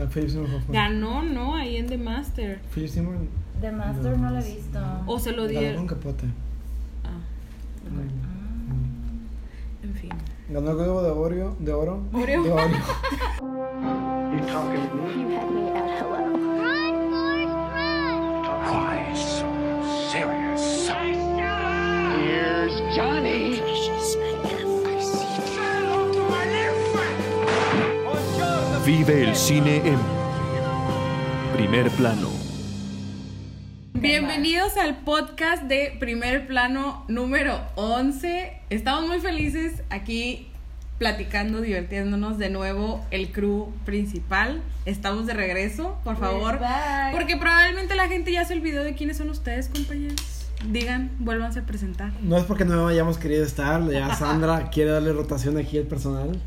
Ah, Philip Seymour Hoffman. Ganó, ¿no? Ahí en The Master. Philip Seymour The Master no, la he visto. O se lo ganó dieron. con Capote. Ah, en fin. Ganó el huevo de Oreo. De oro. Oreo. De Oreo. You talking to me? You had me at hello. So serious? Vive el cine en primer plano. Bienvenidos al podcast de Primer Plano número 11. Estamos muy felices aquí platicando, divirtiéndonos de nuevo el crew principal. Estamos de regreso, por favor. back. Porque probablemente la gente ya se olvidó de quiénes son ustedes, compañeros. Digan, vuélvanse a presentar. No es porque no hayamos querido estar, ya Sandra quiere darle rotación aquí al personal.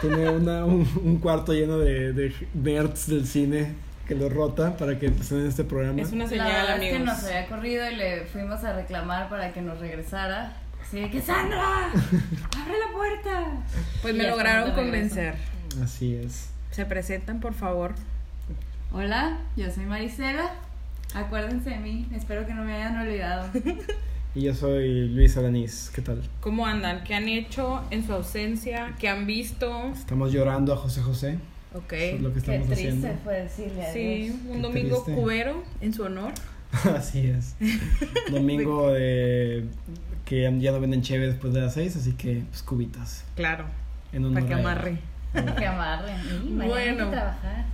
Tiene una, un, un cuarto lleno de, de nerds del cine que lo rota para que estén en este programa. Es una La señal, es amigos. que nos había corrido y le fuimos a reclamar para que nos regresara. Así de que Sandra, abre la puerta. Pues Y me lograron convencer. Así es. Se presentan, por favor. Hola, yo soy Marisela. Acuérdense de mí, espero que no me hayan olvidado. Y yo soy Luis Alanís. ¿Qué tal? ¿Cómo andan? ¿Qué han hecho en su ausencia? ¿Qué han visto? Estamos llorando a José José. Ok. Eso es lo que Qué estamos triste haciendo. fue decirle adiós. Sí, un Qué domingo triste. cubero en su honor. Así es. Domingo de que ya no venden cheve después de las seis, así que pues cubitas. Claro, En para que a él. amarre. Que amarren. Y mañana hay Bueno. trabajar.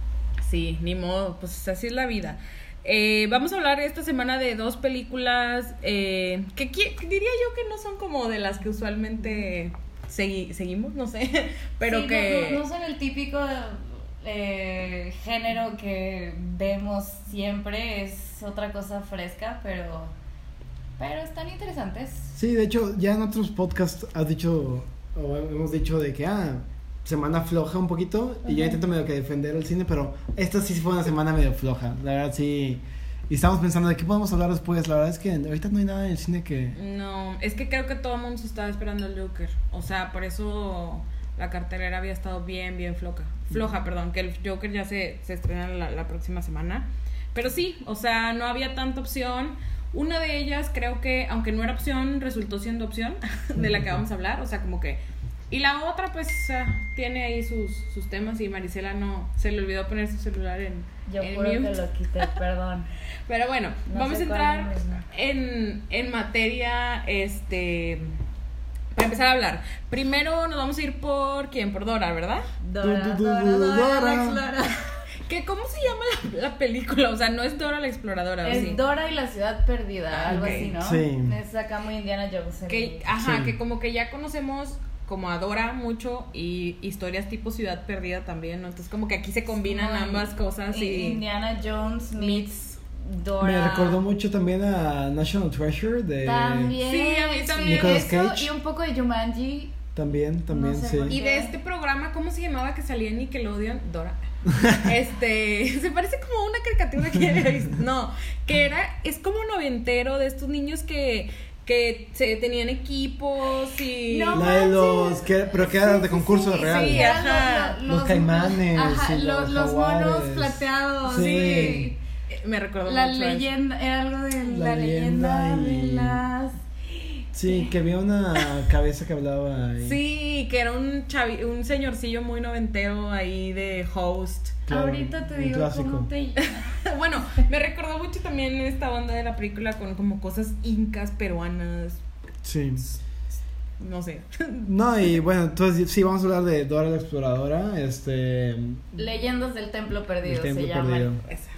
Sí, ni modo, pues así es la vida. Eh, vamos a hablar esta semana de dos películas eh, que diría yo que no son como de las que usualmente segui- seguimos, no sé, pero Sí, que... No, no- no son el típico eh, género que vemos siempre, es otra cosa fresca, pero, pero están interesantes. Sí, de hecho, ya en otros podcasts has dicho, o hemos dicho de que, ah, semana floja un poquito, y yo intento medio que defender el cine, pero esta sí fue una semana medio floja, la verdad sí. Y estamos pensando de qué podemos hablar después, la verdad es que ahorita no hay nada en el cine que... No, es que creo que todo el mundo se estaba esperando el Joker. O sea, por eso la cartelera había estado bien, bien floja. Floja, perdón, que el Joker ya se, se estrena la, la próxima semana. Pero sí, o sea, no había tanta opción. Una de ellas creo que, aunque no era opción, resultó siendo opción de la que vamos a hablar. O sea, como que... Y la otra, pues, ah, tiene ahí sus, sus temas y Marisela no... Se le olvidó poner su celular en, Yo en juro que mute. lo quité, perdón. Pero bueno, No vamos a entrar en, en materia, este, para empezar a hablar. Primero nos vamos a ir por quién, por Dora, ¿verdad? Dora, Du- du- du- Dora, Dora, Dora. exploradora. ¿Qué, ¿Cómo se llama la, la película? O sea, no es Dora la exploradora, ¿o Es sí? Dora y la ciudad perdida, Ah, algo así, ¿no? Sí. Es acá muy Indiana Jones. Que, ajá, Sí. que como que ya conocemos como a Dora mucho y historias tipo Ciudad Perdida también, ¿no? Entonces como que aquí se combinan ambas cosas y... Indiana Jones meets Dora. Me recordó mucho también a National Treasure de... También. Sí, a mí también. Nicolas Eso Cage. y un poco de Jumanji. También, también, No sé sí. Y de este programa, ¿cómo se llamaba que salía en Nickelodeon? Dora. Este, se parece como a una caricatura que ya había visto. No, que era, es como noventero de estos niños que, que se tenían equipos y. No. La de los... Que, pero que era de concurso sí, real. sí, eran ajá. Los caimanes Ajá, y los, los los monos plateados. Sí. Sí. Me recordó La mucho eso. leyenda, era algo de la, La leyenda, leyenda y- de las. Sí, que había una cabeza que hablaba. y- Sí, que era un chavi, un señorcillo muy noventero ahí de host. claro, Ahorita te digo clásico. cómo te Bueno, me recordó mucho también esta onda de la película con como cosas incas, peruanas, Sí. no sé. No, y bueno, entonces sí, vamos a hablar de Dora la Exploradora. Este. Leyendas del Templo Perdido El Templo se llama. Perdido. Esa.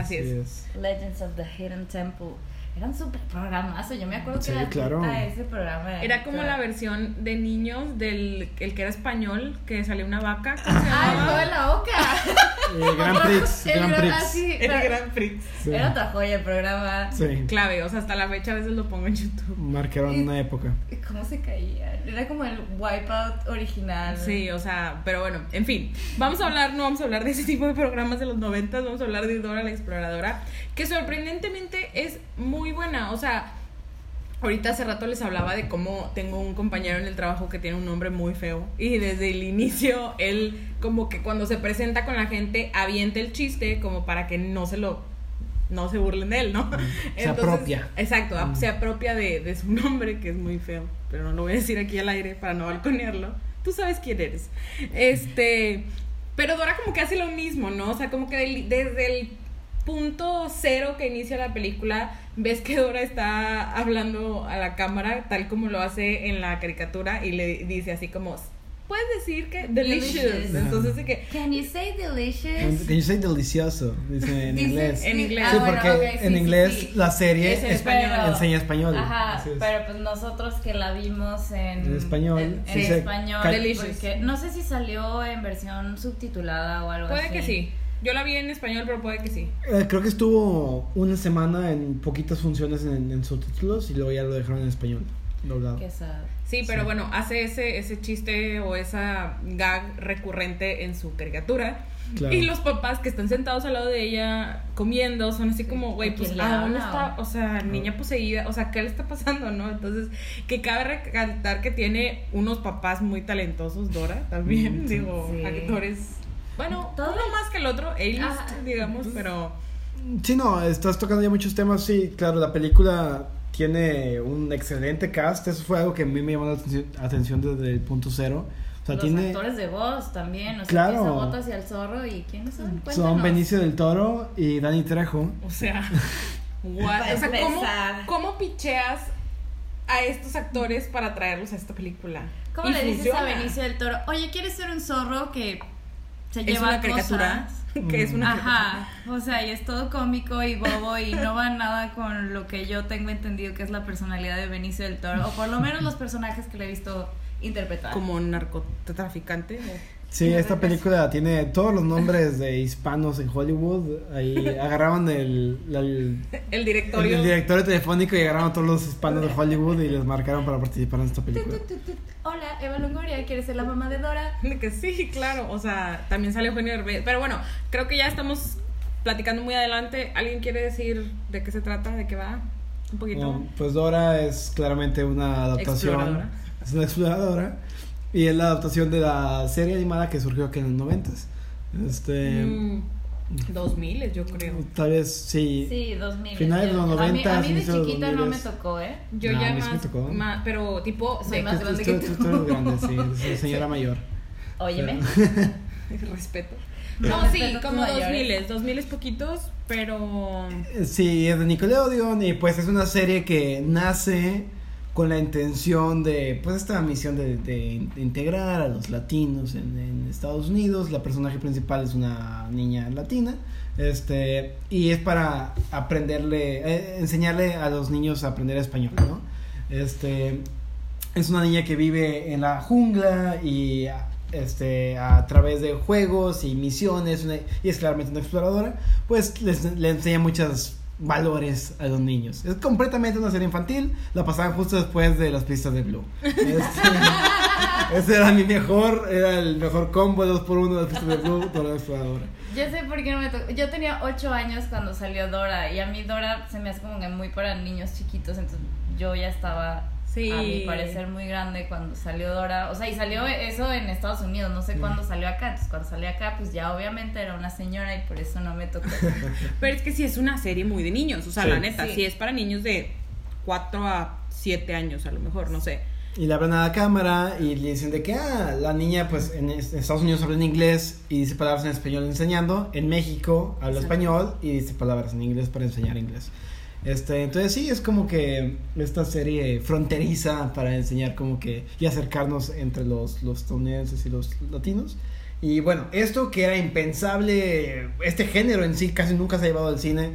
Así es. Legends of the Hidden Temple. Era un super programazo. Yo me acuerdo que Sí, era claro. ese programa. Era como la versión de niños del el que era español, que salía una vaca. ¿cómo se ¡Ay, fue de la oca! Eh, Grand Prix. El Grand gran- Prix. ah, sí, El era- Gran Prix. Sí. Era otra joya el programa. Sí. Clave, o sea, hasta la fecha a veces lo pongo en YouTube. Marcaron una época. ¿Cómo se caía? Era como el Wipeout original. Sí, o sea, pero bueno, en fin, vamos a hablar, no vamos a hablar de ese tipo de programas de los noventas, vamos a hablar de Dora la Exploradora, que sorprendentemente es muy buena, o sea, Ahorita hace rato les hablaba de cómo tengo un compañero en el trabajo que tiene un nombre muy feo y desde el inicio él como que cuando se presenta con la gente avienta el chiste como para que no se lo no se burlen de él, ¿no? Se apropia. Exacto, Mm. se apropia de, de su nombre que es muy feo, pero no lo voy a decir aquí al aire para no balconearlo. Tú sabes quién eres. Este, pero Dora como que hace lo mismo, ¿no? O sea, como que del- desde el punto cero que inicia la película, ves que Dora está hablando a la cámara, tal como lo hace en la caricatura, y le dice así como, puedes decir que delicious. Delicious. Entonces que Can you say delicious? Can you say delicioso? Dice en Dice- inglés. En inglés. Sí, Ah, bueno, porque ok, sí, en sí, inglés sí. la serie Es en es- español. enseña español. Ajá, es. pero pues nosotros que la vimos en, En español, en, sí en español, Delicious. porque no sé si salió en versión subtitulada o algo puede así. que sí. Yo la vi en español, pero puede que sí. Eh, creo que estuvo una semana en poquitas funciones en, en subtítulos y luego ya lo dejaron en español. Doblado. Qué sad. Sí, pero Sí. bueno, hace ese, ese chiste o esa gag recurrente en su caricatura. Claro. Y los papás que están sentados al lado de ella comiendo son así como, güey, ¿A pues, ¿a dónde está? O sea, niña poseída, o sea, ¿qué le está pasando, no? Entonces, que cabe recalcar que tiene unos papás muy talentosos, Dora, también, Mm, sí. digo, Sí. actores. Bueno, Todo uno el- más que el otro, A-list, digamos, pero... Sí, no, estás tocando ya muchos temas. Sí, claro, la película tiene un excelente cast. Eso fue algo que a mí me llamó la atención, atención desde el punto cero. O sea, Los tiene. actores de voz también, o sea, Claro. Botas y el zorro y quiénes son? Son Cuéntanos. Benicio del Toro y Dani Trejo. O sea, what? O sea, ¿cómo. ¿cómo picheas a estos actores para traerlos a esta película? ¿Cómo Y le dices a Benicio del Toro? Oye, ¿quieres ser un zorro que se Es lleva una caricatura. cosas? Que es una Ajá, o sea, y es todo cómico y bobo y no va nada con lo que yo tengo entendido que es la personalidad de Benicio del Toro, o por lo menos los personajes que le he visto interpretar. como narcotraficante. Sí, esta película tiene todos los nombres de hispanos en Hollywood. Ahí agarraron el, la- el, El el, directorio. directorio telefónico y agarraron a todos los hispanos de Hollywood y les marcaron para participar en esta película. Tu, tu, tu, tu. Hola, Eva Longoria, ¿quieres ser la mamá de Dora? Que sí, claro. O sea, también sale Eugenio Derbez. Pero bueno, creo que ya estamos platicando muy adelante. ¿Alguien quiere decir de qué se trata? ¿De qué va? Un poquito. Bueno, pues Dora es claramente una adaptación. Exploradora. Es una exploradora. Y es la adaptación de la serie animada que surgió aquí en los noventas. Este. Mm, 2000 yo creo. Tal vez sí. Sí, 2000. Finales de los A mí- 90s, A mí, de chiquita no me 2000s. tocó, ¿eh? Yo No, a ya mí sí me más, tocó. más- pero tipo Soy de- más Tú- grande tú- que tú- tú. tú eres grande, sí, señora mayor. Óyeme. respeto. No, No, sí, como mayores. 2000, 2000 es poquitos, pero Sí, es de Nickelodeon y pues es una serie que nace con la intención de, pues esta misión de, de integrar a los latinos en, Estados Unidos. La personaje principal es una niña latina, este, y es para aprenderle, eh, enseñarle a los niños a aprender español, ¿no? Este, es una niña que vive en la jungla y este a través de juegos y misiones y es claramente una exploradora pues les, le enseña muchos valores a los niños. Es completamente una serie infantil la pasaban justo después de las pistas de Blue. Este, ese era mi mejor era el mejor combo de dos por uno de las pistas de Blue Dora la exploradora Yo sé por qué no me tocó. Yo tenía 8 años cuando salió Dora y a mí Dora se me hace como que muy para niños chiquitos, entonces yo ya estaba Sí. a mi parecer muy grande cuando salió Dora. O sea, y salió eso en Estados Unidos, no sé cuándo salió acá. Entonces cuando salió acá, pues ya obviamente era una señora y por eso no me tocó. pero es que sí es una serie muy de niños, o sea, Sí. la neta, Sí. sí. es para niños de 4 a 7 años a lo mejor, no sé. y le hablan a la cámara y le dicen de que ah, la niña pues en es- en Estados Unidos habla en inglés y dice palabras en español enseñando, en México habla español y dice palabras en inglés para enseñar inglés. Este, entonces sí, es como que esta serie fronteriza para enseñar como que y acercarnos entre los, los estadounidenses y los latinos. Y bueno, esto que era impensable, este género en sí casi nunca se ha llevado al cine.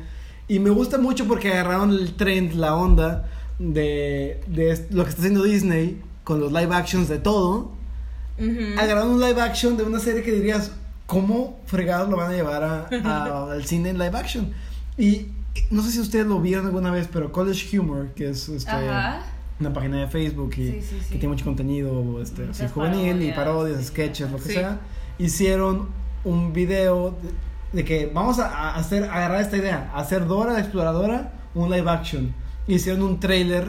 Y me gusta mucho porque agarraron el trend, la onda de, de lo que está haciendo Disney con los live actions de todo. Ujú. Agarraron un live action de una serie que dirías, ¿cómo fregados lo van a llevar a- a- al cine en live action? Y no sé si ustedes lo vieron alguna vez, pero College Humor, que es este, una página de Facebook y Sí, sí, sí. que tiene mucho contenido este, así juvenil y parodias, sketches, lo que sea, hicieron un video de, de que vamos a, hacer, a agarrar esta idea, hacer Dora la exploradora un live action. Hicieron un trailer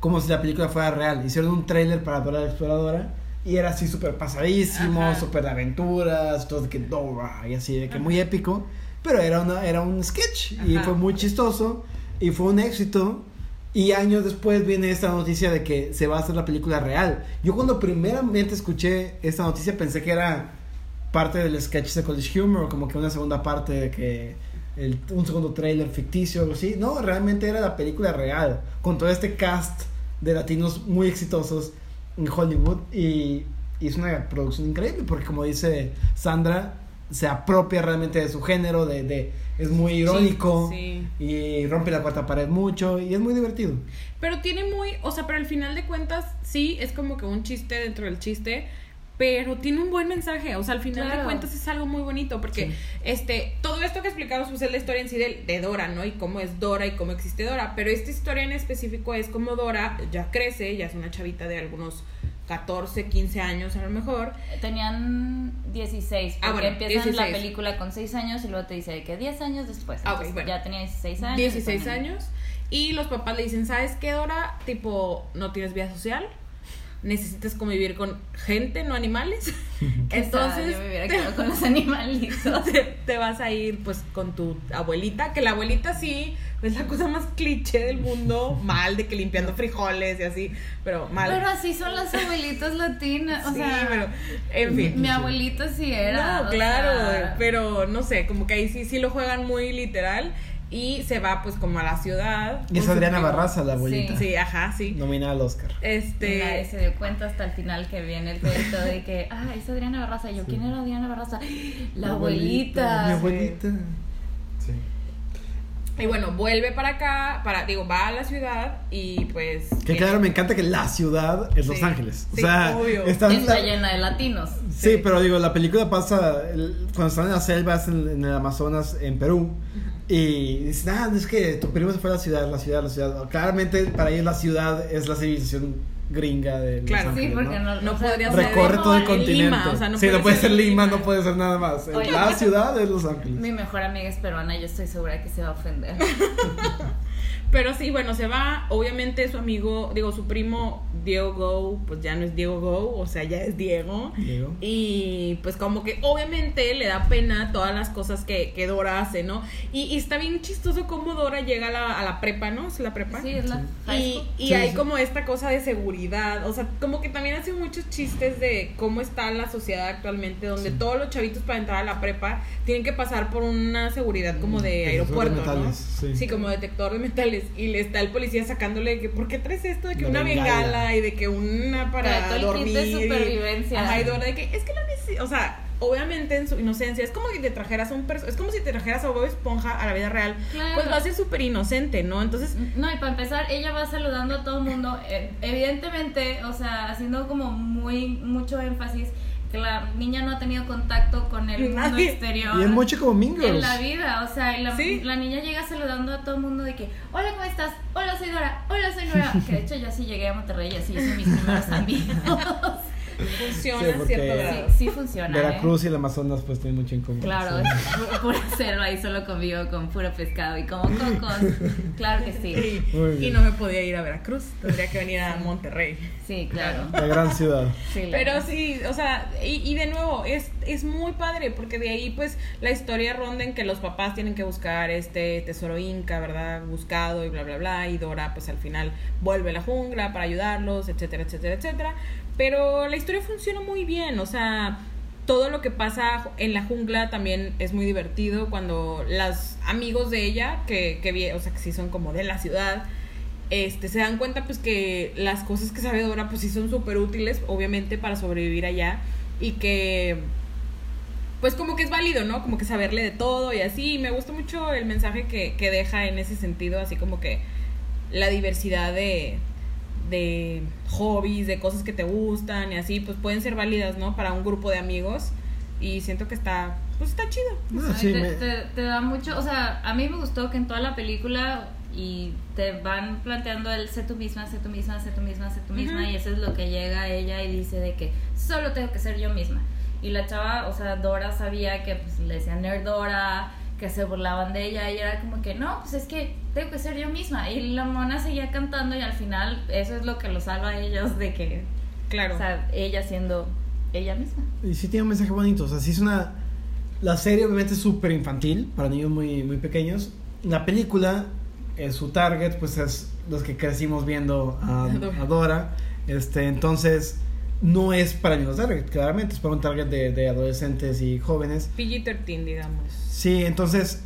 como si la película fuera real. Hicieron un tráiler para Dora la Exploradora y era así súper pasadísimo, súper aventuras, todo de que Dora y así, de que muy épico. Pero era, una, era un sketch y Ajá. fue muy chistoso y fue un éxito. Y años después viene esta noticia de que se va a hacer la película real. Yo cuando primeramente escuché esta noticia pensé que era parte del sketch de College Humor, como que una segunda parte de que el- un segundo trailer ficticio o algo así. No, realmente era la película real, con todo este cast de latinos muy exitosos en Hollywood y, y es una producción increíble porque como dice Sandra, se apropia realmente de su género, de, de es muy irónico sí. y rompe la cuarta pared mucho y es muy divertido. Pero tiene muy, o sea, pero al final de cuentas, sí, es como que un chiste dentro del chiste, pero tiene un buen mensaje, o sea, al final de cuentas es algo muy bonito, porque Sí. este, todo esto que explicamos pues es la historia en sí de, de Dora, ¿no? Y cómo es Dora y cómo existe Dora, pero esta historia en específico es como Dora ya crece, ya es una chavita de algunos 14, 15 años a lo mejor, Tenían 16, porque Ah, bueno, empiezan la 16. película con 6 años y luego te dice que 10 años después. Ah, ok, Entonces, bueno. Ya tenía 16 años. 16 y ponen- años, y los papás le dicen, ¿sabes qué, Dora? Tipo, no tienes vida social, necesitas convivir con gente, no animales. Entonces, yo me hubiera quedado con los animalitos. te, te vas a ir pues con tu abuelita, que la abuelita sí es la cosa más cliché del mundo, mal de que limpiando frijoles y así, pero mal. Pero así son las abuelitas latinas. O Sí, sea, pero en fin. mi abuelito sí era. No, claro, sea, pero no sé, como que ahí sí sí lo juegan muy literal y se va pues como a la ciudad. Y es su Adriana primo. Barraza, la abuelita. Sí, ajá, sí. Nominada al Oscar. Nadie Este se dio cuenta hasta el final que viene el crédito de que, ah, es Adriana Barraza. Y yo, ¿quién era Adriana Barraza? La, abuelita. Mi abuelita. Sí. Y bueno, vuelve para acá, para digo, va a la ciudad y pues Que tiene- claro, me encanta que la ciudad es Los Sí. Ángeles. O Sí, sea, obvio. está la- llena de latinos. Sí, Sí. pero digo, la película pasa el- cuando están en las selvas en, en el Amazonas, en Perú. Y dicen, ah, es que tu primo se fue a la ciudad, la ciudad, la ciudad. Claramente para ellos la ciudad es la civilización gringa de Los Claro, Sí, Ángeles, porque ¿no? no, No podría ser Recorre todo el Lima, continente. Lima, o sea, no sí, puede no puede ser ser Lima, Lima. no puede ser nada más. Oye. La ciudad es Los Ángeles. Mi mejor amiga es peruana, yo estoy segura que se va a ofender. Pero sí, bueno, se va. Obviamente su amigo, digo, su primo Diego Go, pues ya no es Diego Go, o sea, ya es Diego. Diego. Y pues como que obviamente le da pena todas las cosas que, que Dora hace, ¿no? Y, y está bien chistoso cómo Dora llega a la, a la prepa, ¿no? ¿Es la prepa? Sí, es la Y, y Sí, hay sí. como esta cosa de seguridad, o sea, como que también hace muchos chistes de cómo está la sociedad actualmente, donde todos los chavitos para entrar a la prepa tienen que pasar por una seguridad como de Detector de aeropuerto, ¿no? metales, sí. como detector de metales. Y le está el policía sacándole que, ¿por qué traes esto? De que Una una bengala. bengala y de que una para todo el kit de dormir. y- supervivencia. Ajá, y Dora de que, es que lo necesito, o sea... Obviamente en su inocencia es como que te trajeras a un perso es como si te trajeras a Bob Esponja a la vida real, Claro. pues lo hace súper inocente, ¿no? Entonces No, y para empezar, ella va saludando a todo el mundo, eh, evidentemente, o sea, haciendo como muy mucho énfasis que la niña no ha tenido contacto con el mundo Nadie. exterior. Y es mucho como Mingles. en la vida, o sea, y la, Sí. la niña llega saludando a todo el mundo de que, hola, ¿cómo estás? Hola, soy Dora, hola, soy Nora. Que de hecho yo sí llegué a Monterrey y así hice mis primeros amigos. Funciona Sí, a porque- cierto Sí, grado. sí funciona. ¿eh? Veracruz y el Amazonas pues tienen mucho en común. Claro, Sí. es por hacerlo ahí solo convivo con puro pescado y como cocos. Claro que sí. Y, no me podía ir a Veracruz, tendría que venir a Monterrey. Sí, claro. La gran ciudad. Sí, la- Pero sí, o sea, y, y de nuevo, es, es muy padre, porque de ahí pues la historia ronda en que los papás tienen que buscar este tesoro inca, ¿verdad? Buscado y bla, bla, bla, y Dora pues al final vuelve a la jungla para ayudarlos, etcétera, etcétera, etcétera. Pero la historia funciona muy bien, o sea, todo lo que pasa en la jungla también es muy divertido cuando los amigos de ella, que, que o sea, que sí son como de la ciudad, este, se dan cuenta pues que las cosas que sabe Dora pues sí son súper útiles, obviamente, para sobrevivir allá y que pues como que es válido, ¿no? Como que saberle de todo y así. Y me gusta mucho el mensaje que, que deja en ese sentido, así como que la diversidad de, de hobbies, de cosas que te gustan y así, pues pueden ser válidas, ¿no? Para un grupo de amigos. Y siento que está, pues está chido. No, Ay, sí, te, me- te- te da mucho, o sea, a mí me gustó que en toda la película y te van planteando el sé tú misma, sé tú misma, sé tú misma, sé tú misma y eso es lo que llega a ella y dice de que solo tengo que ser yo misma. Y la chava, o sea, Dora sabía que pues, le decían nerdora, que se burlaban de ella y era como que no, pues es que tengo que ser yo misma y la mona seguía cantando y al final eso es lo que los salva a ellos de que, Claro. o sea, ella siendo ella misma. Y sí tiene un mensaje bonito. O sea, sí es una. La serie obviamente es súper infantil para niños muy, muy pequeños. La película, eh, su target, pues es los que crecimos viendo a, Dora. a Dora. Este, entonces, no es para niños target, claramente. Es para un target de, de adolescentes y jóvenes. PG-13, digamos. Sí, entonces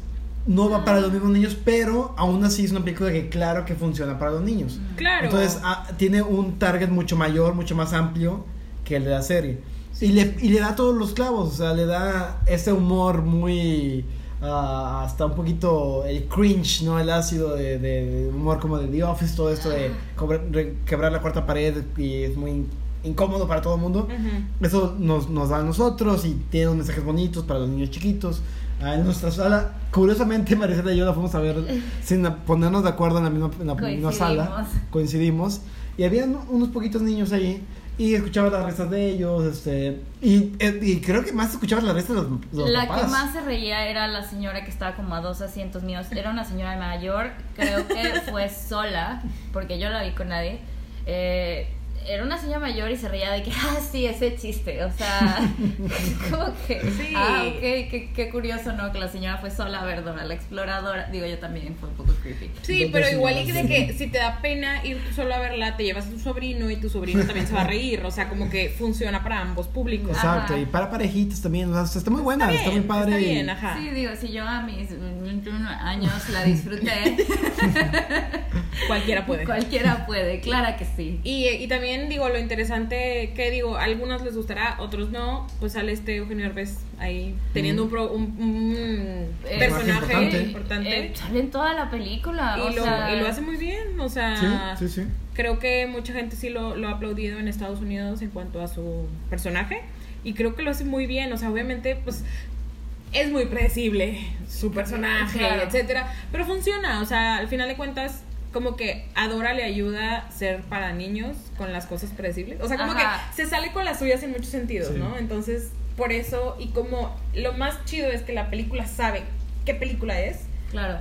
no va para los mismos niños, pero aún así es una película que claro que funciona para los niños. Claro. Entonces ah, tiene un target mucho mayor, mucho más amplio que el de la serie. Y, le, y le da todos los clavos, o sea, le da ese humor muy... ah, hasta un poquito el cringe, ¿no? El ácido de, de- humor como de The Office, todo esto de re- quebrar la cuarta pared y es muy incómodo para todo el mundo. Ujú. Eso nos, nos da a nosotros y tiene unos mensajes bonitos para los niños chiquitos. Ah, en nuestra sala, curiosamente, Maricela y yo la fuimos a ver sin ponernos de acuerdo en la misma, en la misma sala. Coincidimos. Y habían unos poquitos niños ahí y escuchabas las risas de ellos. este Y, y creo que más escuchabas las risas de los, los La papás. que más se reía era la señora que estaba como a dos asientos míos. Era una señora mayor, creo que fue sola, porque yo la vi con nadie. Eh, era una señora mayor y se reía de que, ah, sí, ese chiste. O sea, como que, Sí. ah, ok, qué, qué curioso, ¿no? Que la señora fue sola a ver Dora la exploradora. Digo, yo también, fue un poco creepy. Sí, pero igual y señoras. de que si te da pena ir tú solo a verla, te llevas a tu sobrino y tu sobrino también se va a reír. O sea, como que funciona para ambos públicos. Exacto, Ajá. y para parejitas también. o sea, está muy buena, está, muy padre. Está bien, ajá. Sí, digo, si yo a mis 21 años la disfruté, Cualquiera puede. cualquiera puede, clara que sí. Y, y también digo, lo interesante que digo, a algunos les gustará, otros no, pues sale este Eugenio Herbes ahí teniendo un, pro- un- un Eh, personaje importante. importante. Eh, sale en toda la película. o y, lo, sea, y lo hace muy bien, o sea, Sí, sí, sí. creo que mucha gente sí lo, lo ha aplaudido en Estados Unidos en cuanto a su personaje y creo que lo hace muy bien, o sea, obviamente pues es muy predecible su personaje, Claro. etcétera, pero funciona, o sea, al final de cuentas como que a Dora le ayuda a ser para niños con las cosas predecibles, o sea, como Ajá. que se sale con las suyas en muchos sentidos, Sí. ¿no? Entonces, por eso y como lo más chido es que la película sabe qué película es, Claro.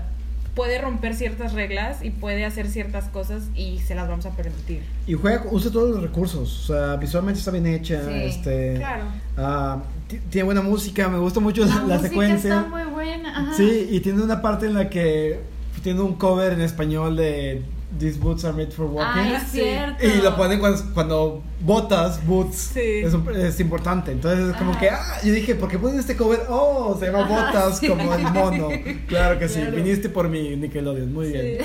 puede romper ciertas reglas y puede hacer ciertas cosas y se las vamos a permitir. Y juega, usa todos los recursos. O sea, visualmente está bien hecha. Sí, este, Claro. ah, ti- tiene buena música, me gusta mucho la, la música secuencia. está muy buena. ajá. Sí, y tiene una parte en la que tiene un cover en español de These Boots Are Made for Walking. Ay, es Sí. cierto. y lo ponen cuando, cuando botas, boots, Sí. es, un- es importante. Entonces es como Ajá. que, ah, yo dije, ¿por qué ponen este cover? Oh, se llama Ajá, botas sí. como el mono. Claro que sí, Claro. viniste por mi Nickelodeon, muy bien.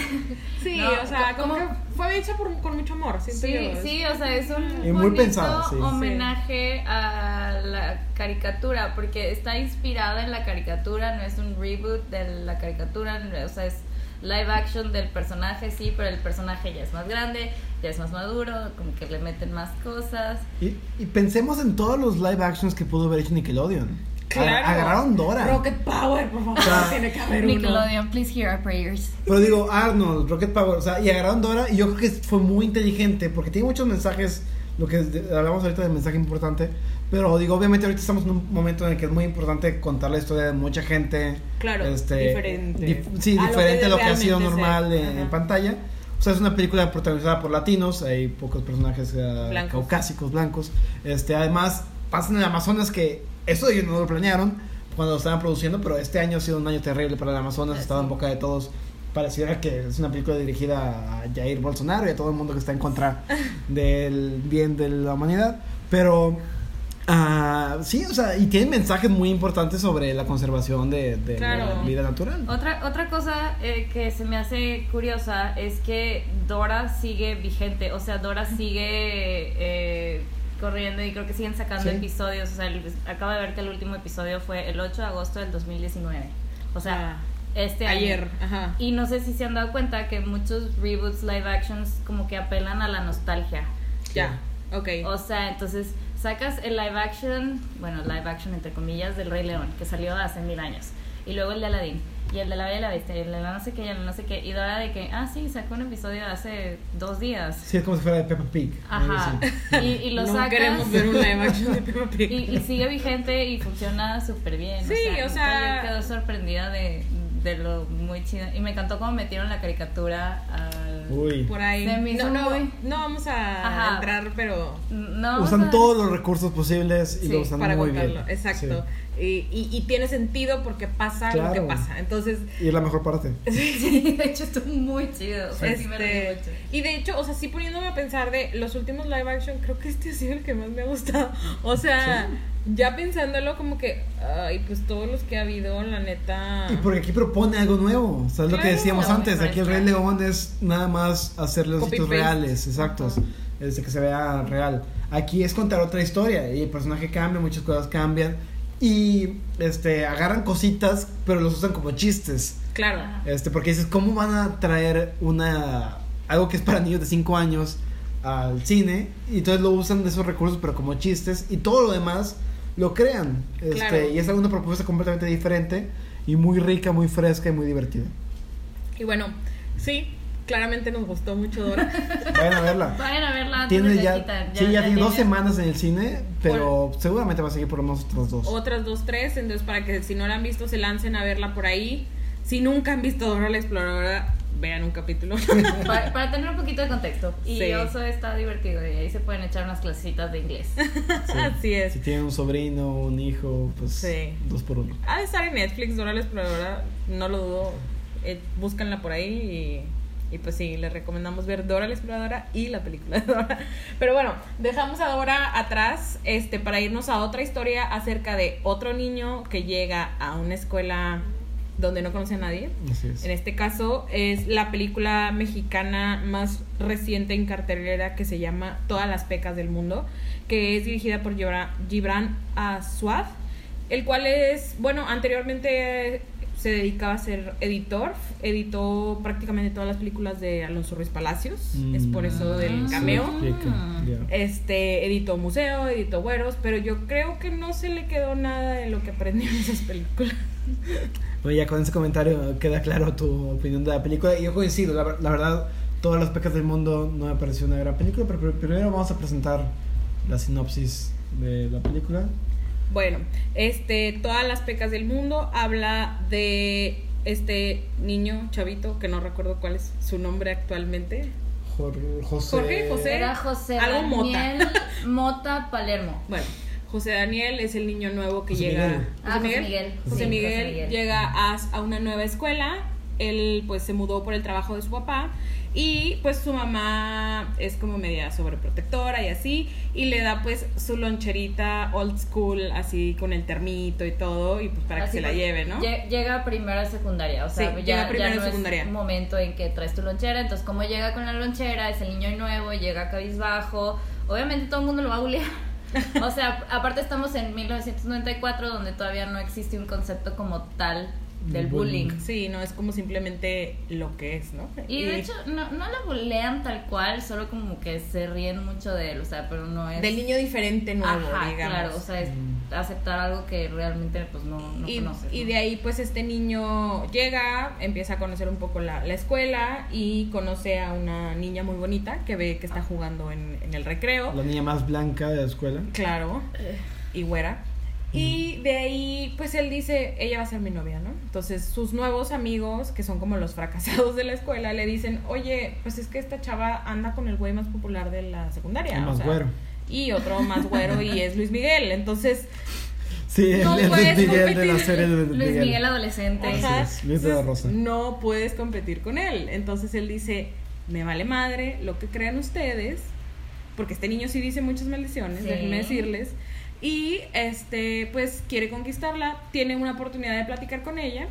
Sí, No, o sea, como que fue hecha por, con mucho amor, siento Sí, yo. sí, o sea, es un Y muy pensado, sí. homenaje a la caricatura, porque está inspirada en la caricatura, no es un reboot de la caricatura, no- o sea, es live action del personaje, sí, pero el personaje ya es más grande, ya es más maduro, como que le meten más cosas. Y, y pensemos en todos los live actions que pudo haber hecho Nickelodeon. Claro. Agarraron Dora. Rocket Power, por favor, sea, tiene que haber uno. Nickelodeon, please hear our prayers. Pero digo, Arnold, Rocket Power, o sea, y agarraron Dora y yo creo que fue muy inteligente porque tiene muchos mensajes, lo que es de- hablamos ahorita del mensaje importante, pero digo, obviamente ahorita estamos en un momento en el que es muy importante contar la historia de mucha gente. Claro, este, diferente. dif- sí, A diferente a lo que ha sido normal en, en pantalla. O sea, es una película protagonizada por latinos, hay pocos personajes eh, Blancos. caucásicos, blancos. Este, además, pasan en Amazonas que eso ellos no lo planearon cuando lo estaban produciendo, pero este año ha sido un año terrible para el Amazonas, ha estado en boca de todos. Pareciera que es una película dirigida a Jair Bolsonaro y a todo el mundo que está en contra del bien de la humanidad. Pero ah, sí, o sea, y tiene mensajes muy importantes sobre la conservación de, de Claro. la vida natural. Otra, otra cosa eh, que se me hace curiosa es que Dora sigue vigente, o sea, Dora sigue eh, corriendo y creo que siguen sacando Sí. episodios, o sea, el- acabo de ver que el último episodio fue el 8 de agosto del 2019, o sea, este año. Ayer, ajá. Y no sé si se han dado cuenta que muchos reboots live actions como que apelan a la nostalgia. Ya, ok. O sea, entonces sacas el live action, bueno, live action entre comillas, del Rey León, que salió hace mil años. Y luego el de Aladdin. y el de la Bella y la Bestia, y el de la no sé qué, y el de la no sé qué, y Dora de que, ah, sí, sacó un episodio hace dos días. Sí, es como si fuera de Peppa Pig. Ajá. Y, y lo no sacas. queremos ver un live action de Peppa Pig. Y, y sigue vigente y funciona súper bien. Sí, o sea- Yo quedo sorprendida de, de lo muy chido. Y me encantó cómo metieron la caricatura al. Uy. Por ahí. Se me hizo no, no, muy- no vamos a Ajá. entrar, pero No, usan sea, todos los recursos posibles y sí, lo usan para muy contarlo. bien. Exacto. Y, y, y tiene sentido porque pasa lo que Claro. pasa. Entonces, Sí. Y es la mejor parte. Sí, de hecho estuvo muy chido. O sea, sí me Este, mucho. y de hecho, o sea, sí poniéndome a pensar de los últimos live action, creo que este ha sido el que más me ha gustado. O sea, ya pensándolo como que, ay, pues todos los que ha habido, la neta. Y porque aquí propone algo nuevo. ¿Sabes lo que Claro. decíamos muy antes? Aquí el Rey. León es nada más hacer los sitios reales, exactos. Es de que se vea real. Aquí es contar otra historia. Y el personaje cambia, muchas cosas cambian. Y este agarran cositas, pero los usan como chistes. Claro. Este, porque dices, ¿cómo van a traer una algo que es para niños de 5 años al cine? Y entonces lo usan de esos recursos, pero como chistes, y todo lo demás lo crean. Este, Claro. Y es una propuesta completamente diferente y muy rica, muy fresca y muy divertida. Y bueno, sí, claramente nos gustó mucho Dora. Vayan a verla. Vayan a verla antes Tiene ya, quitar. sí, ya tiene dos semanas en el cine, pero seguramente va a seguir por lo menos otras dos. Otras dos, tres. Entonces, para que si no la han visto, se lancen a verla por ahí. Si nunca han visto Dora la Exploradora, vean un capítulo. Para, para tener un poquito de contexto. Y Sí. Oso está divertido y ahí se pueden echar unas clasecitas de inglés. Sí. Así es. Si tienen un sobrino, un hijo, pues Sí. dos por uno. Ha de estar en Netflix, Dora la Exploradora, no lo dudo. Eh, búscanla por ahí y, y pues sí, les recomendamos ver Dora la Exploradora y la película de Dora. Pero bueno, dejamos a Dora atrás este, para irnos a otra historia acerca de otro niño que llega a una escuela donde no conoce a nadie. Así es. En este caso es la película mexicana más reciente en cartelera que se llama Todas las pecas del mundo, que es dirigida por Gibran, Aswad, el cual es, bueno, anteriormente se dedicaba a ser editor, editó prácticamente todas las películas de Alonso Ruiz Palacios, es por eso del Ah, cameo. Este, editó museo, editó güeros, pero yo creo que no se le quedó nada de lo que aprendió en esas películas. Bueno, ya con ese comentario queda claro tu opinión de la película. Y yo coincido, la, ver- la verdad, todas las pecas del mundo no me pareció una gran película, pero pr- primero vamos a presentar la sinopsis de la película. Bueno, este, todas las pecas del mundo habla de este niño chavito que no recuerdo cuál es su nombre actualmente. José. Jorge, José. Era José Algo Mota. Daniel Mota Palermo. Bueno, José Daniel es el niño nuevo que José llega. Miguel. Ah, José Miguel. José Sí, Miguel José Miguel. llega a, a una nueva escuela. Él pues se mudó por el trabajo de su papá y pues su mamá es como media sobreprotectora y así y le da pues su loncherita old school así con el termito y todo y pues para Así que se la lleve, ¿no? lle- Llega primero a secundaria, o sea, Sí, ya, llega ya a no secundaria. es un momento en que traes tu lonchera, entonces como llega con la lonchera, es el niño nuevo, llega cabizbajo, obviamente todo el mundo lo va a bulear. O sea, aparte estamos en 1994 donde todavía no existe un concepto como tal del bullying. bullying. Sí, no es como simplemente lo que es, ¿no? Y de hecho, no, no la bulean tal cual, solo como que se ríen mucho de él, o sea, pero no es... del niño diferente nuevo, Ajá, digamos. claro, o sea, es Mm. aceptar algo que realmente pues no, no y, conoces. y ¿no? de ahí pues este niño llega, empieza a conocer un poco la, la escuela y conoce a una niña muy bonita que ve que está jugando en, en el recreo. La niña más blanca de la escuela. Claro. Y güera. Y de ahí, pues él dice, ella va a ser mi novia, ¿no? Entonces sus nuevos amigos, que son como los fracasados de la escuela, le dicen, oye, pues es que esta chava anda con el güey más popular de la secundaria. El o más sea, güero. Y otro más güero y es Luis Miguel. Entonces, Sí, No puedes Luis Miguel de la competir. serie de Luis Luis Miguel. Adolescente. Así Ajá. es, Luis de la Entonces, Rosa. No puedes competir con él. Entonces él dice, me vale madre lo que crean ustedes, porque este niño sí dice muchas maldiciones, Sí. déjenme decirles. Y este, pues quiere conquistarla, tiene una oportunidad de platicar con ella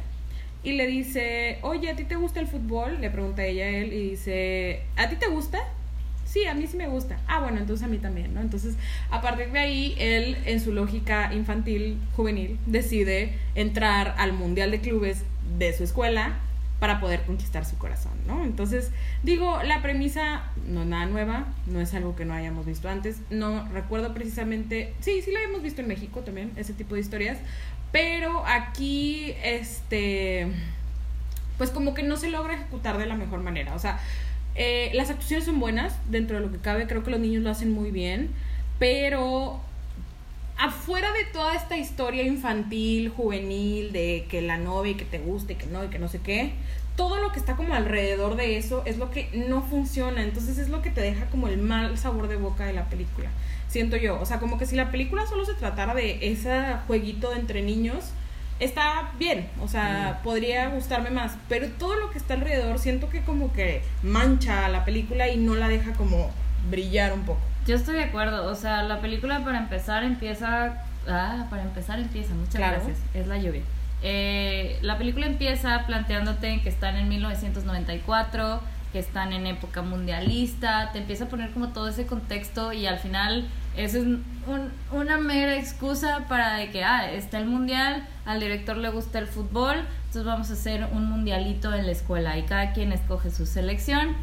y le dice, oye, ¿a ti te gusta el fútbol? Le pregunta ella a él y dice, ¿a ti te gusta? Sí, a mí sí me gusta. Ah, bueno, entonces a mí también, ¿no? Entonces, a partir de ahí, él, en su lógica infantil, juvenil, decide entrar al Mundial de Clubes de su escuela para poder conquistar su corazón, ¿no? Entonces, digo, la premisa no es nada nueva, no es algo que no hayamos visto antes, no recuerdo precisamente, sí, sí la hemos visto en México también, ese tipo de historias, pero aquí, este, pues como que no se logra ejecutar de la mejor manera. O sea, eh, las actuaciones son buenas, dentro de lo que cabe, creo que los niños lo hacen muy bien, pero afuera de toda esta historia infantil, juvenil, de que la novia y que te guste, y que no, y que no sé qué, todo lo que está como alrededor de eso es lo que no funciona, entonces es lo que te deja como el mal sabor de boca de la película, siento yo, o sea, como que si la película solo se tratara de ese jueguito entre niños, está bien, o sea, podría gustarme más, pero todo lo que está alrededor siento que como que mancha a la película y no la deja como brillar un poco. Yo estoy de acuerdo, o sea, la película para empezar empieza... Ah, para empezar empieza, muchas Claro. gracias, es la lluvia. Eh, la película empieza planteándote que están en 1994, que están en época mundialista, te empieza a poner como todo ese contexto y al final eso es un- una mera excusa para de que, ah, está el mundial, al director le gusta el fútbol, entonces vamos a hacer un mundialito en la escuela y cada quien escoge su selección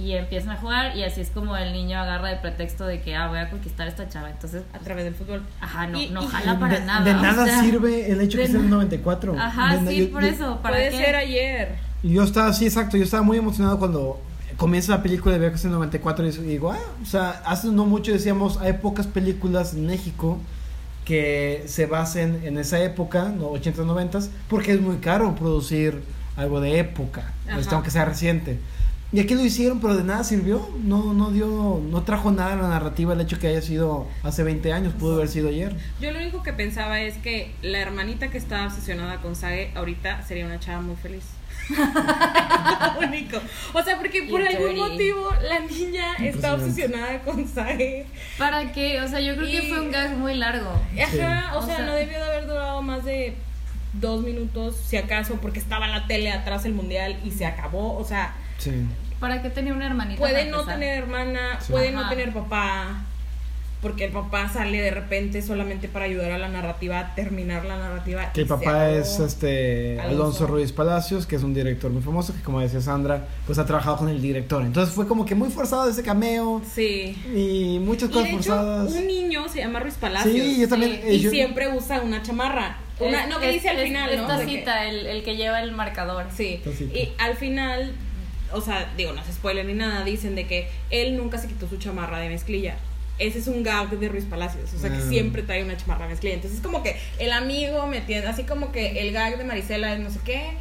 y empiezan a jugar y así es como el niño agarra el pretexto de que ah voy a conquistar a esta chava entonces a través del fútbol. ajá no Y- no jala para de, nada de o nada sea, sirve el hecho que de sea en el na- 94. ajá De sí yo- por yo- eso para Puede qué? ser ayer. Yo estaba, sí, exacto, yo estaba muy emocionado cuando comienza la película y veo que es en el 94 y digo, ah, o sea, hace no mucho decíamos, hay pocas películas en México que se basen en esa época, no 80, 90, porque es muy caro producir algo de época, este, aunque sea reciente. Y aquí lo hicieron, pero de nada sirvió, no, no dio, no trajo nada a la narrativa el hecho que haya sido hace 20 años, pudo haber sido ayer. Yo lo único que pensaba es que la hermanita que estaba obsesionada con Sage ahorita sería una chava muy feliz. Único. O sea, porque por algún motivo la niña está obsesionada con Sage. para qué o sea yo creo que fue un gag muy largo Ajá, o, O sea, sea- no debió de haber durado más de dos minutos, si acaso, porque estaba la tele atrás el mundial y se acabó. O sea, Sí. para qué tenía una hermanita puede no empezar? tener hermana, Sí. puede no tener papá, porque el papá sale de repente solamente para ayudar a la narrativa, a terminar la narrativa. Que el papá es este Alonso. Alonso Ruiz Palacios, que es un director muy famoso, que como decía Sandra, pues ha trabajado con el director. Entonces fue como que muy forzado ese cameo Sí. y muchas Y cosas de hecho, forzadas. un niño se llama Ruiz Palacios. Sí, yo también. sí. eh, Y yo- siempre usa una chamarra. Una, Es- no, que es- dice al es- final, ¿no? esta que- cita el, el que lleva el marcador Sí, y al final, o sea, digo, no se spoiler ni nada, dicen de que él nunca se quitó su chamarra de mezclilla. Ese es un gag de Ruiz Palacios, o sea, que Ah. siempre trae una chamarra de mezclilla. Entonces es como que el amigo me tiene, así como que el gag de Marisela es no sé qué,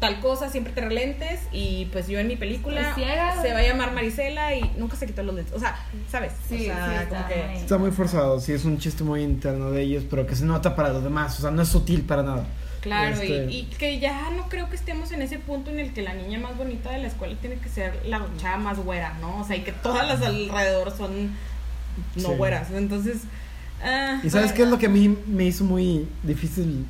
tal cosa, siempre te lentes y pues yo en mi película Pues ciega. se va a llamar Marisela y nunca se quitó los lentes. O sea, ¿sabes? Sí, o sea, sí, como está que... muy- Está muy forzado, sí, es un chiste muy interno de ellos, pero que se nota para los demás, o sea, no es sutil para nada. Claro, y- Este- y, que ya no creo que estemos en ese punto en el que la niña más bonita de la escuela tiene que ser la chava más güera, ¿no? O sea, y que todas las alrededor son no Sí. güeras. Entonces. ah, ¿Y sabes qué es lo que a mí me hizo muy difícil?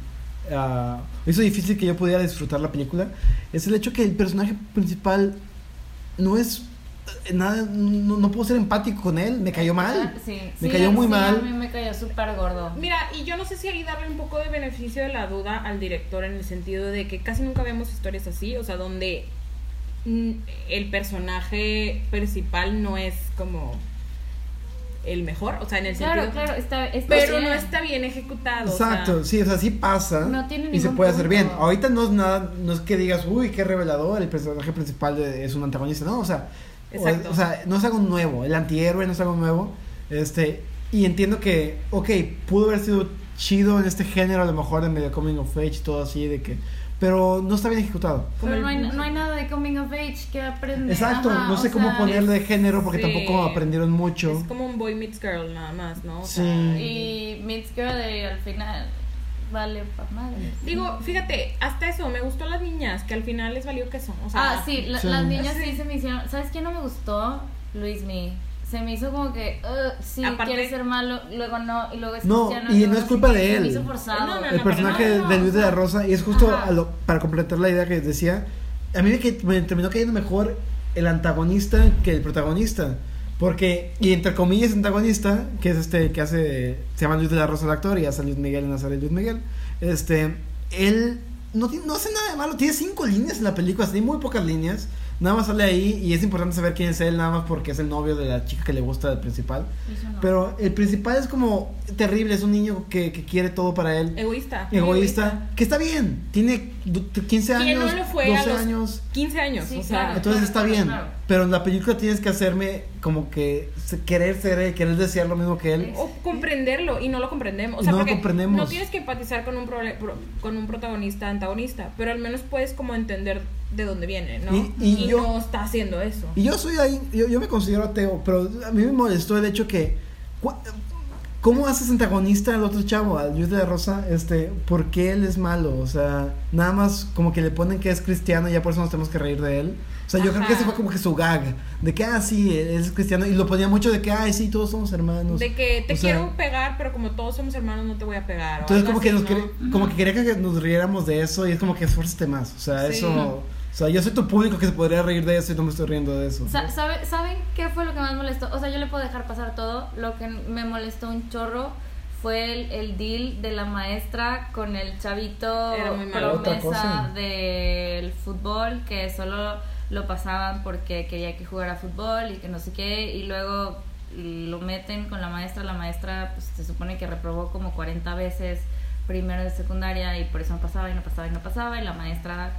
ah, hizo difícil que yo pudiera disfrutar la película. Es el hecho que el personaje principal no es nada, no, no puedo ser empático con él, me cayó mal. Ah, sí, Me sí, cayó muy sí, mal. a mí me cayó súper gordo Mira, y yo no sé si ahí darle un poco de beneficio de la duda al director en el sentido de que casi nunca vemos historias así, o sea, donde mm, el personaje principal no es como el mejor, o sea, en el claro sentido claro está, está pero bien. no está bien ejecutado. o Exacto, sea, sí, o sea, sí pasa. No tiene y se puede hacer bien. Ahorita no es nada, no es que digas, uy, qué revelador, el personaje principal de- es un antagonista, no, o sea, Exacto. o sea, no es algo nuevo, el antihéroe no es algo nuevo. Este, y entiendo que, ok, pudo haber sido chido en este género, a lo mejor de medio coming of age, todo así, de que, pero no está bien ejecutado. pero como no hay, el- no hay nada de coming of age que aprender Exacto, Ajá, no sé cómo sea, ponerle de género porque sí. tampoco aprendieron mucho. Es como un boy meets girl nada más, ¿no? O Sí. sea, y Meets Girl al final vale pa' madre Digo, fíjate, hasta eso, me gustó las niñas, que al final les valió que son. O sea, ah sí, la- Sí. las niñas Sí. sí se me hicieron ¿sabes qué no me gustó? Luis Mi se me hizo como que uh, sí Aparte- quiere ser malo luego no y luego es No, cristiano y luego no es culpa de se él. me hizo forzado No, no, el personaje de Luis de la Rosa, y es justo a lo- para completar la idea que decía, a mí me, que- me terminó cayendo mejor el antagonista que el protagonista. Porque, y entre comillas, antagonista, que es este que hace, se llama Luis de la Rosa el actor y hace Luis Miguel en la serie Luis Miguel, este, él no, tiene- no hace nada de malo, tiene cinco líneas en la película, tiene muy pocas líneas, nada más sale ahí y es importante saber quién es él, nada más porque es el novio de la chica que le gusta del principal. No. Pero el principal es como terrible, es un niño que, que quiere todo para él. Egoísta. muy Egoísta, que está bien, tiene du- 15 ¿Quién años, no lo fue 12 a los años. 15 años? Sí, o sea, claro. Entonces está bien, claro. Pero en la película tienes que hacerme como que querer ser él, querer desear lo mismo que él. o comprenderlo y no lo comprendemos. O Y sea, no lo comprendemos. no tienes que empatizar con un pro- con un protagonista antagonista, pero al menos puedes como entender de dónde viene, ¿no? Y- y yo- no está haciendo eso. Y yo soy ahí, yo, yo me considero ateo, pero a mí me molestó el hecho que. ¿Cómo haces antagonista al otro chavo, al Luis de la Rosa? Este, ¿por qué él es malo? O sea, nada más como que le ponen que es cristiano y ya por eso nos tenemos que reír de él. O sea, yo creo que ese fue como que su gag. De que, ah, sí, es cristiano. Y lo ponía mucho de que, ay, sí, todos somos hermanos. De que te O sea, quiero pegar, pero como todos somos hermanos, no te voy a pegar. o Entonces, como que, nos ¿no? quería, como que quería que nos riéramos de eso y es como que esfuérzate más. O sea, Sí. eso. O sea, yo soy tu público que se podría reír de eso y no me estoy riendo de eso. Sa- sabe- ¿Saben qué fue lo que más molestó? O sea, yo le puedo dejar pasar todo. Lo que me molestó un chorro fue el, el deal de la maestra con el chavito promesa del fútbol que solo lo pasaban porque quería que jugara fútbol y que no sé qué. Y luego lo meten con la maestra. La maestra pues, se supone que reprobó como 40 veces primero de secundaria y por eso no pasaba y no pasaba y no pasaba. Y la maestra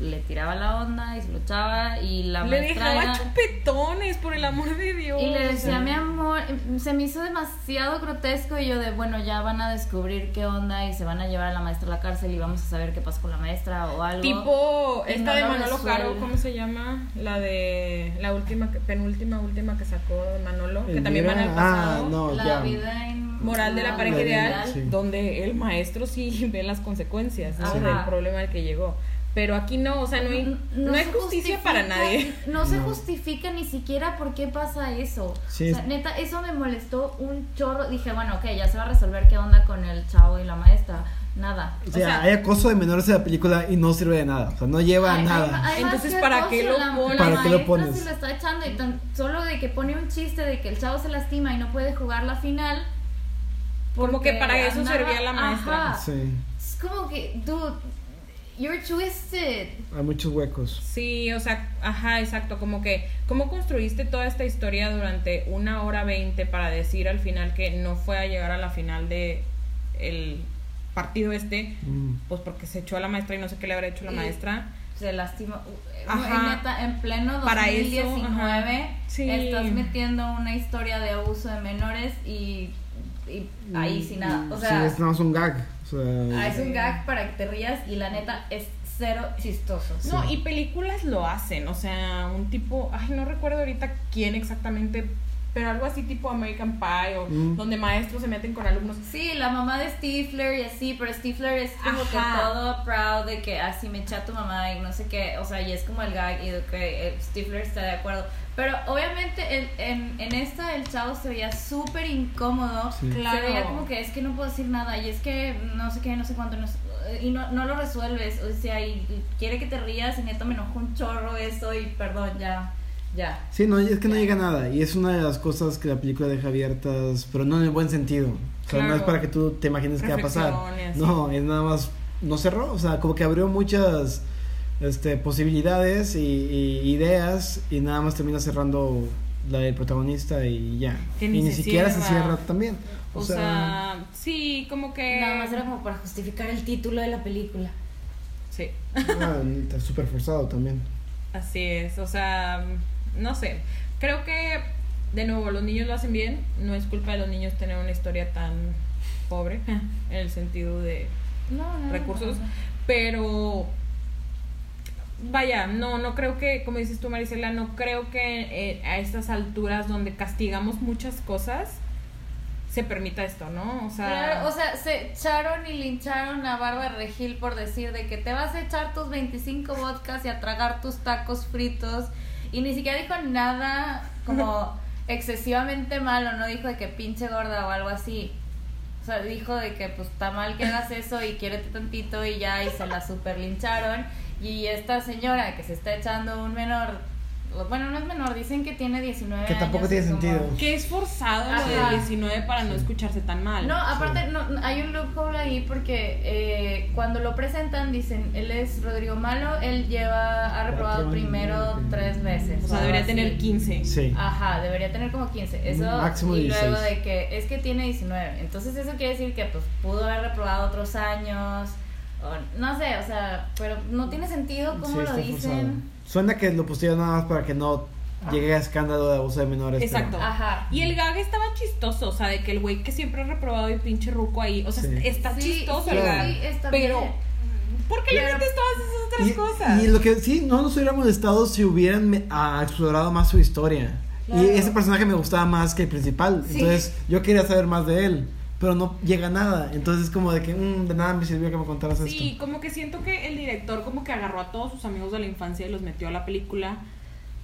le tiraba la onda y se luchaba y la Le maestra dejaba era- chupetones, por el amor de Dios. y le decía, mi amor, se me hizo demasiado grotesco y yo de, bueno, ya van a descubrir qué onda y se van a llevar a la maestra a la cárcel y vamos a saber qué pasa con la maestra o algo. Tipo, Y esta no de lo Manolo. Caro, ¿cómo se llama? La de la última, penúltima, última que sacó de Manolo, que también van al pasado. Ah, no, la ya. vida en- Moral de la pareja ideal, Sí. donde el maestro sí ve las consecuencias del problema al que llegó. Pero aquí no, o sea, no hay, no hay se justicia para nadie. No se No. justifica ni siquiera por qué pasa eso. Sí, o sea, neta, eso me molestó un chorro. Dije, bueno, ok, ya se va a resolver qué onda con el chavo y la maestra. Nada. O O sea, sea- hay acoso de menores en la película y no sirve de nada. O sea, no lleva a nada. hay- hay más Entonces, que ¿para qué lo la- pones? La ¿Para qué lo maestra pones? se lo está echando y tan solo de que pone un chiste de que el chavo se lastima y no puede jugar la final. Como que para eso andaba- servía la maestra. Ajá. Sí, Es como que, dude, you're twisted. hay muchos huecos. Sí, o sea, ajá, exacto, como que, ¿cómo construiste toda esta historia durante una hora veinte para decir al final que no fue a llegar a la final de el partido este? Mm. Pues porque se echó a la maestra y no sé qué le habrá hecho la Y- maestra. Se lastima. Ajá. En, neta, en pleno Para eso, 2019 ajá. Sí. estás metiendo una historia de abuso de menores y, y ahí sin nada. O sea, sí, es nada más un gag. O sea, ah, es un gag para que te rías y la neta es cero chistoso. No, y películas lo hacen, o sea, un tipo, ay, no recuerdo ahorita quién exactamente, pero algo así tipo American Pie o Mm. donde maestros se meten con alumnos. Sí, la mamá de Stifler y así, pero Stifler es como Ajá. que todo proud de que así me echa tu mamá y no sé qué, o sea, y es como el gag y de que eh, Stifler está de acuerdo. Pero obviamente el- en, en esta el chavo se veía súper incómodo, Sí. Claro. se veía como que es que no puedo decir nada y es que no sé qué, no sé cuánto, no sé- y no, no lo resuelves, o sea, y quiere que te rías y neta me enojó un chorro eso y perdón, ya, ya. Sí, no, es que no llega a nada. Y es una de las cosas que la película deja abiertas, pero no en el buen sentido. O sea, no es para que tú te imagines qué va a pasar. No, es nada más. No cerró, o sea, como que abrió muchas este, posibilidades y, y ideas y nada más termina cerrando la del protagonista y ya. Que y ni se siquiera se cierra. cierra también. O, sea, sí, como que... Nada más era como para justificar el título de la película. Sí, ah, está súper forzado también. así es, o sea, no sé, creo que, de nuevo, los niños lo hacen bien, no es culpa de los niños tener una historia tan pobre, en el sentido de No, no, recursos, no, pero vaya, no, no creo que, como dices tú Marisela, no creo que eh, a estas alturas donde castigamos muchas cosas se permita esto, ¿no? O sea, Claro, o sea, se echaron y lincharon a Bárbara Regil por decir de que te vas a echar tus 25 vodkas y a tragar tus tacos fritos y ni siquiera dijo nada como excesivamente malo, no dijo de que pinche gorda o algo así. O sea, dijo de que pues está mal que hagas eso y quiérete tantito y ya y se la super lincharon y esta señora que se está echando un menor Bueno, no es menor, dicen que tiene 19 Que tampoco años, tiene como- sentido. Que es forzado lo Ajá. de 19 para no escucharse tan mal. No, aparte no, hay un loophole ahí porque eh, cuando lo presentan dicen, él es Rodrigo Malo, él lleva, ha reprobado primero tres veces. o sea, debería así. tener 15. Sí. Ajá, debería tener como 15. Eso, Máximo y 16. luego de que es que tiene 19. Entonces eso quiere decir que pues pudo haber reprobado otros años. O, no sé, o sea, pero no tiene sentido cómo Sí, lo dicen. forzado. Suena que lo pusieron nada más para que no llegue a escándalo de abuso de menores. pero- Exacto. Ajá. Y el gag estaba chistoso, o sea, de que el güey que siempre ha reprobado y pinche ruco ahí, o sea, Sí. está Sí, chistoso sí, el gag. sí, está pero, bien. ¿por qué le metes todas esas otras Y, cosas? y lo que sí, no nos hubiera molestado si hubieran me- explorado más su historia. Claro. Y ese personaje me gustaba más que el principal. Sí. Entonces yo quería saber más de él. Pero no llega a nada. Entonces es como de que mm, de nada me sirvió que me contaras Sí, esto. como que siento que el director como que agarró a todos sus amigos de la infancia y los metió a la película,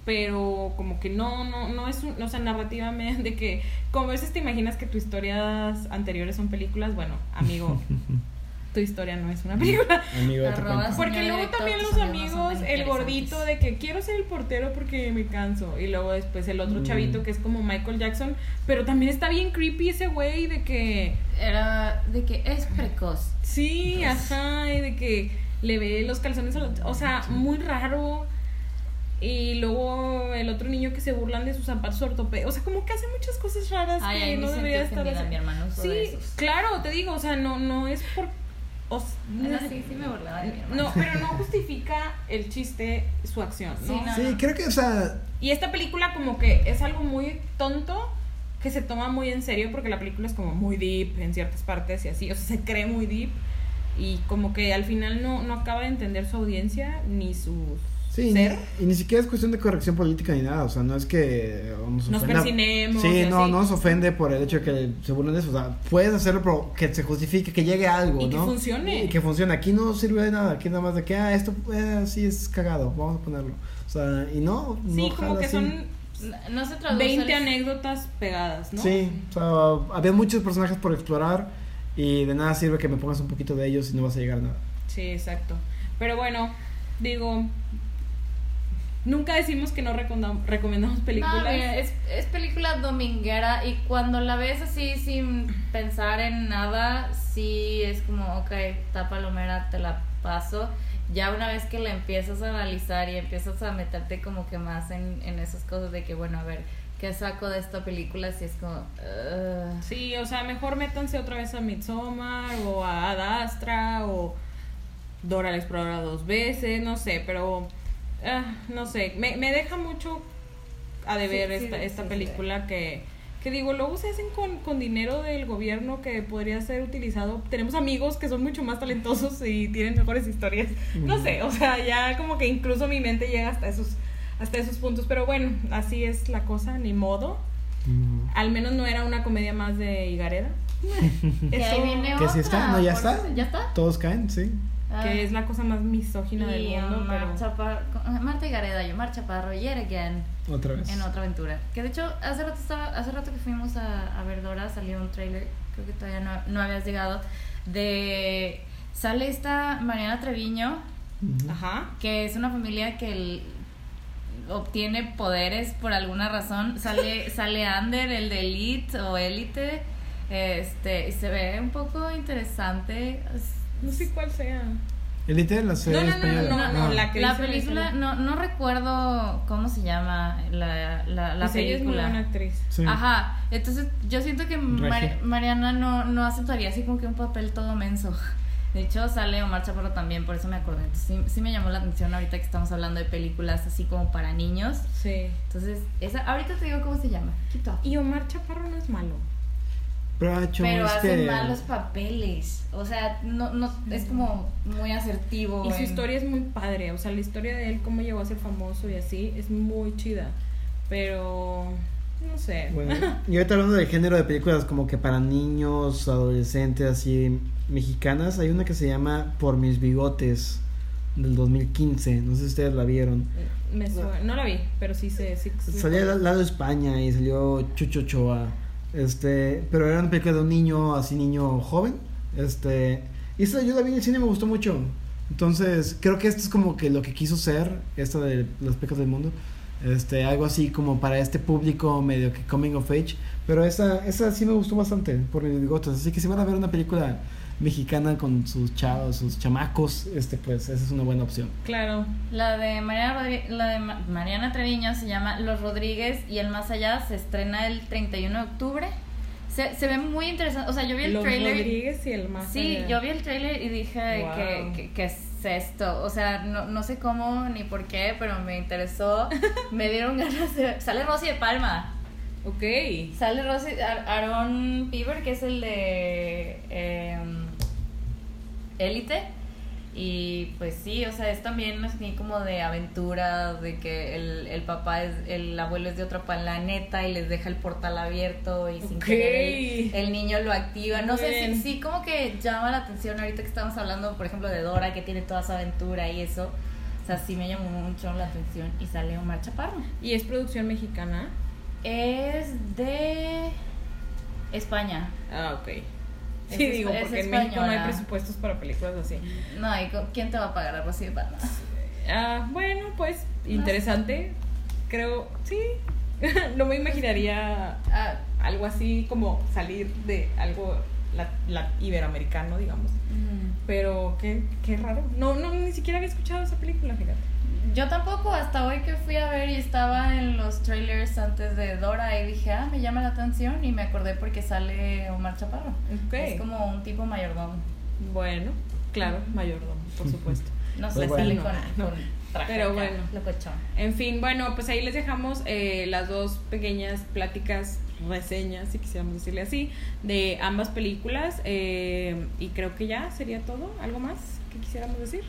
pero como que no, no, no es un, o sea, narrativamente de que, como a veces te imaginas que tus historias anteriores son películas, bueno, amigo, tu historia no es una película. Amigo. Porque luego también los amigos el gordito de que quiero ser el portero porque me canso. Y luego después el otro Mm. chavito que es como Michael Jackson. Pero también está bien creepy ese güey de que Era de que es precoz. Sí, ajá, y de que le ve los calzones a los... O sea, muy raro. Y luego el otro niño que se burlan de sus zapatos ortopédicos. O sea, como que hace muchas cosas raras Ay, que no debería estar ofendida, mi hermano de Sí, esos. claro, te digo, o sea, no, no es por... o s- Bueno, sí, sí me burlaba de mi hermano. no, pero no justifica el chiste su acción, ¿no? Sí, no. Sí, creo que, o sea, Y esta película como que es algo muy tonto que se toma muy en serio porque la película es como muy deep en ciertas partes y así, o sea, se cree muy deep y como que al final no, no acaba de entender su audiencia ni su sí, ser. y ni siquiera es cuestión de corrección política ni nada. O sea, no es que nos Nos ofenda- persinemos Sí, no, así. no nos ofende por el hecho de que se burlen de eso. O sea, puedes hacerlo, pero que se justifique, que llegue a algo, Y que funcione. Y que funcione. Aquí no sirve de nada. Aquí nada más de que, ah, esto eh, sí es cagado. Vamos a ponerlo. O sea, y no. Sí, no como que así. son No, se traduce 20 el- anécdotas pegadas, ¿no? Sí, o sea, había muchos personajes por explorar. Y de nada sirve que me pongas un poquito de ellos y no vas a llegar a nada. Sí, exacto. Pero bueno, digo, nunca decimos que no recomendam- recomendamos películas. No, mira, es, es película dominguera y cuando la ves así sin pensar en nada, sí es como, ok, está palomera, te la paso. Ya una vez que la empiezas a analizar y empiezas a meterte como que más en, en esas cosas de que, bueno, a ver, ¿qué saco de esta película? Si es como... "Ugh". Sí, o sea, mejor métanse otra vez a Midsommar o a Ad Astra o Dora la Exploradora dos veces, no sé, pero ah, no sé, me, me deja mucho a deber Sí, esta, sí, esta sí. película que, que digo, luego se hacen con, con dinero del gobierno que podría ser utilizado. Tenemos amigos que son mucho más talentosos y tienen mejores historias. No sé, o sea, ya como que incluso mi mente llega hasta esos, hasta esos puntos, pero bueno, así es la cosa, ni modo. Al menos no era una comedia más de Higareda. Que ahí está, ¿no? Está. ¿Ya está? Todos caen, sí. Ah. que es la cosa más misógina del Y mundo, Omar pero Chaparro- Marta y Gareda y Omar Chaparro, yet again. Otra vez. en otra aventura. Que de hecho, hace rato, estaba, hace rato que fuimos a, a ver Dora, salió un trailer, creo que todavía no, no habías llegado, de... Sale esta Mariana Treviño, Ujú. ajá. que es una familia que el- obtiene poderes por alguna razón. Sale, sale Ander, el de Elite o Élite, este, y se ve un poco interesante. No sé cuál sea. Elite, la serie No, no, no, española. no, no, Ah. la que La película, no, no recuerdo cómo se llama la, la, la Pues ella es muy película. buena actriz. Sí. Ajá, entonces yo siento que Mar-. Mariana no, no aceptaría así como que un papel todo menso. De hecho, sale Omar Chaparro también, por eso me acordé. Entonces, sí, sí me llamó la atención ahorita que estamos hablando de películas así como para niños. Sí. Entonces, esa, ahorita te digo cómo se llama. Talking. Y Omar Chaparro no es malo. Pero ha hecho Pero este... hace malos papeles. O sea, no, no, es como muy asertivo. Y su en- historia es muy padre. O sea, la historia de él, cómo llegó a ser famoso y así, es muy chida. Pero. No sé. Bueno, y ahorita hablando del género de películas como que para niños, adolescentes, así, mexicanas, hay una que se llama Por mis bigotes, del 2015, no sé si ustedes la vieron. Me suena- No la vi, pero sí sé. Sí, sí Salía recuerdo. Lado España y salió Chucho Ochoa, este, pero era una película de un niño, así niño joven, este, y esta yo la vi en el cine me gustó mucho. Entonces, creo que esto es como que lo que quiso ser, esta de los pecas del mundo. Este, algo así como para este público medio que coming of age. Pero esa, esa sí me gustó bastante por mis bigotes. Así que si van a ver una película mexicana con sus chavos, sus chamacos, este pues esa es una buena opción. Claro. La de Mariana, Rodri- la de Ma- Mariana Treviño se llama Los Rodríguez y El Más Allá se estrena el 31 de octubre. Se, se ve muy interesante. O sea, yo vi el Los trailer. Rodríguez y el más. Sí, allá. yo vi el trailer y dije Wow. que, que, que es esto. O sea, no, no sé cómo ni por qué, pero me interesó. me dieron ganas de. Sale Rosy de Palma. Ok. Sale Rosy. Ar- Aaron Piver, que es el de. em, Élite. Y pues sí, o sea, es también así como de aventura, de que el, el papá es, el abuelo es de otro planeta y les deja el portal abierto y sin Ok. querer el, el niño lo activa. No Muy sé, bien. sí, sí como que llama la atención ahorita que estamos hablando, por ejemplo, de Dora, que tiene toda esa aventura y eso. O sea, sí me llamó mucho la atención y sale Omar Chaparro. ¿Y es producción mexicana? Es de España. Ah, ok. Sí, digo, es porque en México no hay presupuestos para películas así. No, ¿y quién te va a pagar a Rosy de? Ah, bueno, pues interesante. Creo, sí. no me imaginaría Ah, algo así como salir de algo la, la- iberoamericano, digamos. mm. Pero qué, qué raro. No, no, ni siquiera había escuchado esa película, fíjate. Yo tampoco, hasta hoy que fui a ver y estaba en los trailers antes de Dora y dije, ah, me llama la atención y me acordé porque sale Omar Chaparro. Ok. Es como un tipo mayordomo. Bueno, claro, mayordomo, por supuesto. No Pues sé, bueno. sale con, No, con traje pero acá, bueno. locochón. En fin, bueno, pues ahí les dejamos eh, las dos pequeñas pláticas, reseñas, si quisiéramos decirle así, de ambas películas. eh, y creo que ya sería todo. ¿Algo más que quisiéramos decir?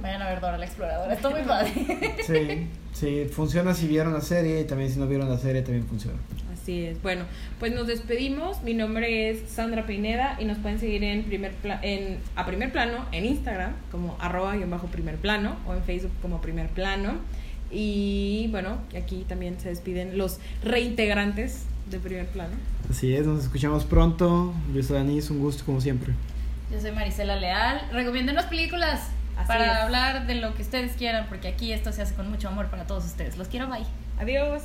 Vayan a ver Dora la Exploradora, está muy padre. Sí, sí, funciona si vieron la serie y también si no vieron la serie también funciona. Así es. Bueno, pues nos despedimos. Mi nombre es Sandra Pineda y nos pueden seguir en primer pla- en a primer plano en Instagram como arroba y bajo primer plano o en Facebook como primer plano. Y bueno, aquí también se despiden los reintegrantes de primer plano. Así es, nos escuchamos pronto. Yo soy Danis, un gusto como siempre. Yo soy Marisela Leal. Recomiéndenos películas Así para es. hablar de lo que ustedes quieran, porque aquí esto se hace con mucho amor para todos ustedes. Los quiero, bye. Adiós.